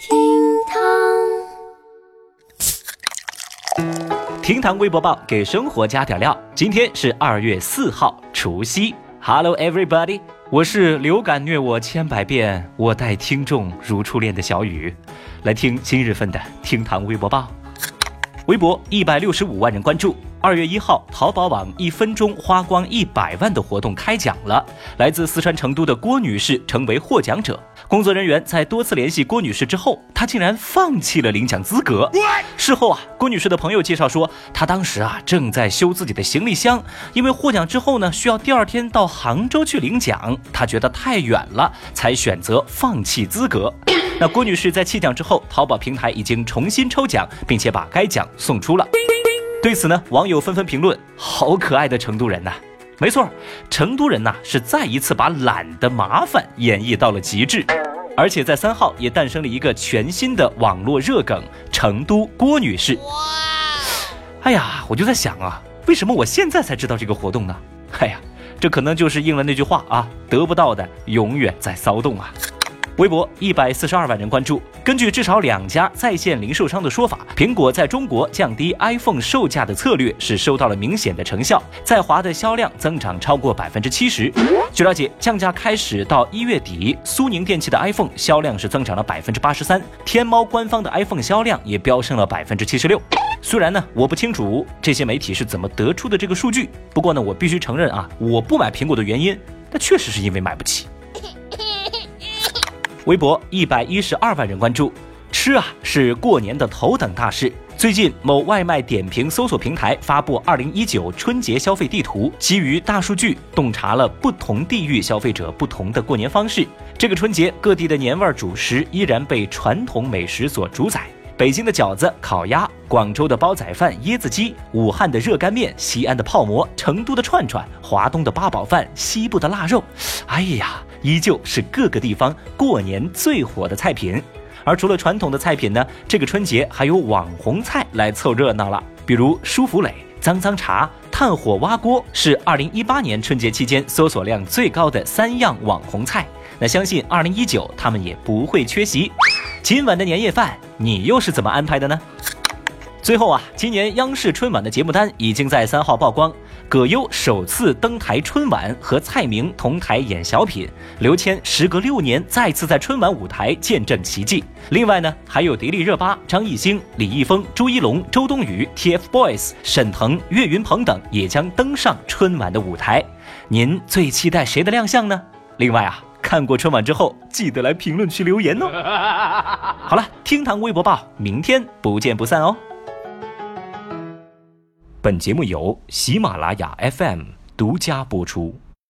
厅堂，厅堂微博报给生活加点料。今天是二月四号，除夕。Hello everybody，我是流感虐我千百遍，我待听众如初恋的小雨，来听今日份的厅堂微博报。微博一百六十五万人关注。二月一号，淘宝网一分钟花光一百万的活动开奖了，来自四川成都的郭女士成为获奖者。工作人员在多次联系郭女士之后，她竟然放弃了领奖资格。事后啊，郭女士的朋友介绍说，她当时啊正在修自己的行李箱，因为获奖之后呢，需要第二天到杭州去领奖，她觉得太远了，才选择放弃资格。那郭女士在弃奖之后，淘宝平台已经重新抽奖，并且把该奖送出了。对此呢，网友纷纷评论：“好可爱的成都人呐！”没错，成都人呐是再一次把懒的麻烦演绎到了极致，而且在三号也诞生了一个全新的网络热梗——成都郭女士。哇！哎呀，我就在想啊，为什么我现在才知道这个活动呢？哎呀，这可能就是应了那句话啊：得不到的永远在骚动啊。微博一百四十二万人关注。根据至少两家在线零售商的说法，苹果在中国降低 iPhone 售价的策略是收到了明显的成效，在华的销量增长超过百分之七十。据了解，降价开始到一月底，苏宁电器的 iPhone 销量是增长了百分之八十三，天猫官方的 iPhone 销量也飙升了百分之七十六。虽然呢，我不清楚这些媒体是怎么得出的这个数据，不过呢，我必须承认啊，我不买苹果的原因，那确实是因为买不起。微博一百一十二万人关注，吃啊是过年的头等大事。最近，某外卖点评搜索平台发布二零一九春节消费地图，基于大数据洞察了不同地域消费者不同的过年方式。这个春节，各地的年味主食依然被传统美食所主宰。北京的饺子、烤鸭，广州的煲仔饭、椰子鸡，武汉的热干面，西安的泡馍，成都的串串，华东的八宝饭，西部的腊肉。哎呀！依旧是各个地方过年最火的菜品，而除了传统的菜品呢，这个春节还有网红菜来凑热闹了。比如舒芙蕾、脏脏茶、炭火蛙锅，是二零一八年春节期间搜索量最高的三样网红菜。那相信二零一九他们也不会缺席。今晚的年夜饭，你又是怎么安排的呢？最后啊，今年央视春晚的节目单已经在三号曝光。葛优首次登台春晚，和蔡明同台演小品。刘谦时隔六年再次在春晚舞台见证奇迹。另外呢，还有迪丽热巴、张艺兴、李易峰、朱一龙、周冬雨、TFBOYS、沈腾、岳云鹏等也将登上春晚的舞台。您最期待谁的亮相呢？另外啊，看过春晚之后，记得来评论区留言哦。好了，厅堂微博报，明天不见不散哦。本节目由喜马拉雅 FM 独家播出。